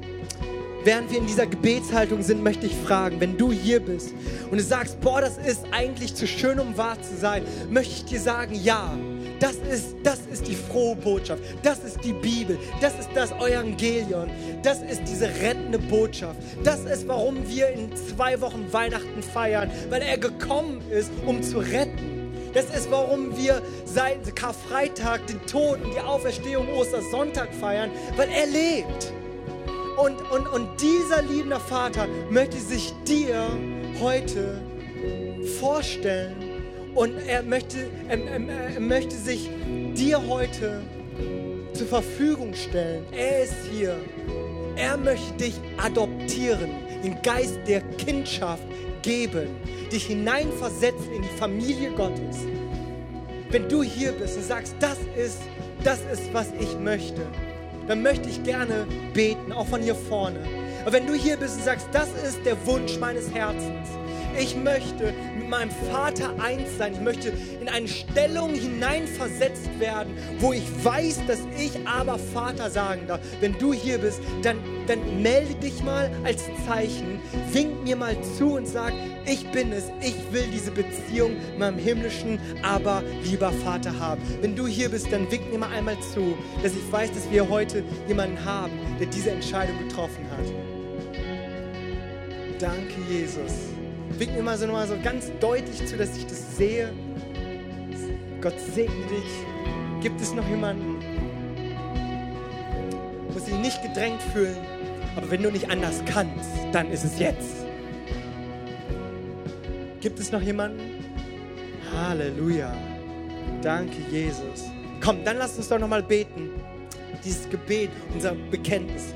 Speaker 1: Während wir in dieser Gebetshaltung sind, möchte ich fragen, wenn du hier bist und du sagst, boah, das ist eigentlich zu schön, um wahr zu sein, möchte ich dir sagen, ja, das ist, das ist die frohe Botschaft, das ist die Bibel, das ist das Evangelion, das ist diese rettende Botschaft. Das ist, warum wir in zwei Wochen Weihnachten feiern, weil er gekommen ist, um zu retten. Das ist, warum wir seit Karfreitag den Tod und die Auferstehung Ostersonntag feiern, weil er lebt. Und, und, und dieser liebende Vater möchte sich dir heute vorstellen und er möchte, er, er, er möchte sich dir heute zur Verfügung stellen. Er ist hier. Er möchte dich adoptieren, den Geist der Kindschaft geben dich hineinversetzen in die Familie Gottes. Wenn du hier bist und sagst, das ist, das ist, was ich möchte, dann möchte ich gerne beten, auch von hier vorne. Aber wenn du hier bist und sagst, das ist der Wunsch meines Herzens, ich möchte mit meinem Vater eins sein. Ich möchte in eine Stellung hineinversetzt werden, wo ich weiß, dass ich aber Vater sagen darf. Wenn du hier bist, dann, dann melde dich mal als Zeichen, wink mir mal zu und sag, ich bin es, ich will diese Beziehung mit meinem himmlischen, aber lieber Vater haben. Wenn du hier bist, dann wink mir mal einmal zu, dass ich weiß, dass wir heute jemanden haben, der diese Entscheidung getroffen hat. Danke, Jesus. Wink mir mal so, mal so ganz deutlich zu, dass ich das sehe. Gott segne dich. Gibt es noch jemanden? Muss sich nicht gedrängt fühlen, aber wenn du nicht anders kannst, dann ist es jetzt. Gibt es noch jemanden? Halleluja. Danke, Jesus. Komm, dann lass uns doch nochmal beten. Dieses Gebet, unser Bekenntnis.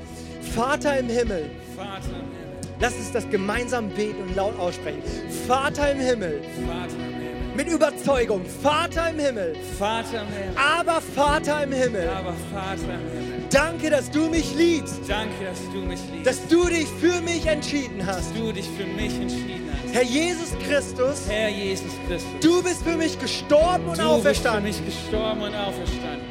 Speaker 1: Vater im Himmel,
Speaker 2: Vater im Himmel,
Speaker 1: lass uns das gemeinsam beten und laut aussprechen. Vater im Himmel,
Speaker 2: Vater im Himmel,
Speaker 1: mit Überzeugung. Vater im Himmel,
Speaker 2: Vater im Himmel,
Speaker 1: aber Vater im Himmel.
Speaker 2: aber Vater im Himmel.
Speaker 1: Danke, dass du mich liebst,
Speaker 2: Danke, dass du mich liebst,
Speaker 1: dass du dich für mich entschieden
Speaker 2: dass
Speaker 1: hast.
Speaker 2: du dich für mich entschieden hast.
Speaker 1: Herr Jesus Christus,
Speaker 2: Herr Jesus Christus,
Speaker 1: du bist für mich gestorben und
Speaker 2: du bist für
Speaker 1: auferstanden.
Speaker 2: mich gestorben und auferstanden.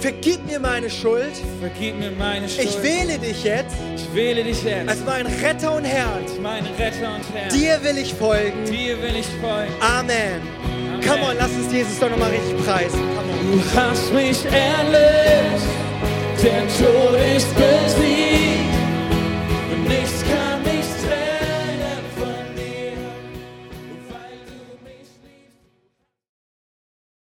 Speaker 1: Vergib mir meine Schuld.
Speaker 2: Vergib mir meine Schuld.
Speaker 1: Ich wähle dich jetzt.
Speaker 2: Ich wähle dich jetzt.
Speaker 1: Als mein Retter und Herrn.
Speaker 2: Als Retter und Herrn.
Speaker 1: Dir will ich folgen.
Speaker 2: Dir will ich folgen.
Speaker 1: Amen. Amen. Come on, lass uns Jesus doch nochmal richtig preisen.
Speaker 2: Du hast mich erlöst. Der Tod ist besiegt. Und nichts kann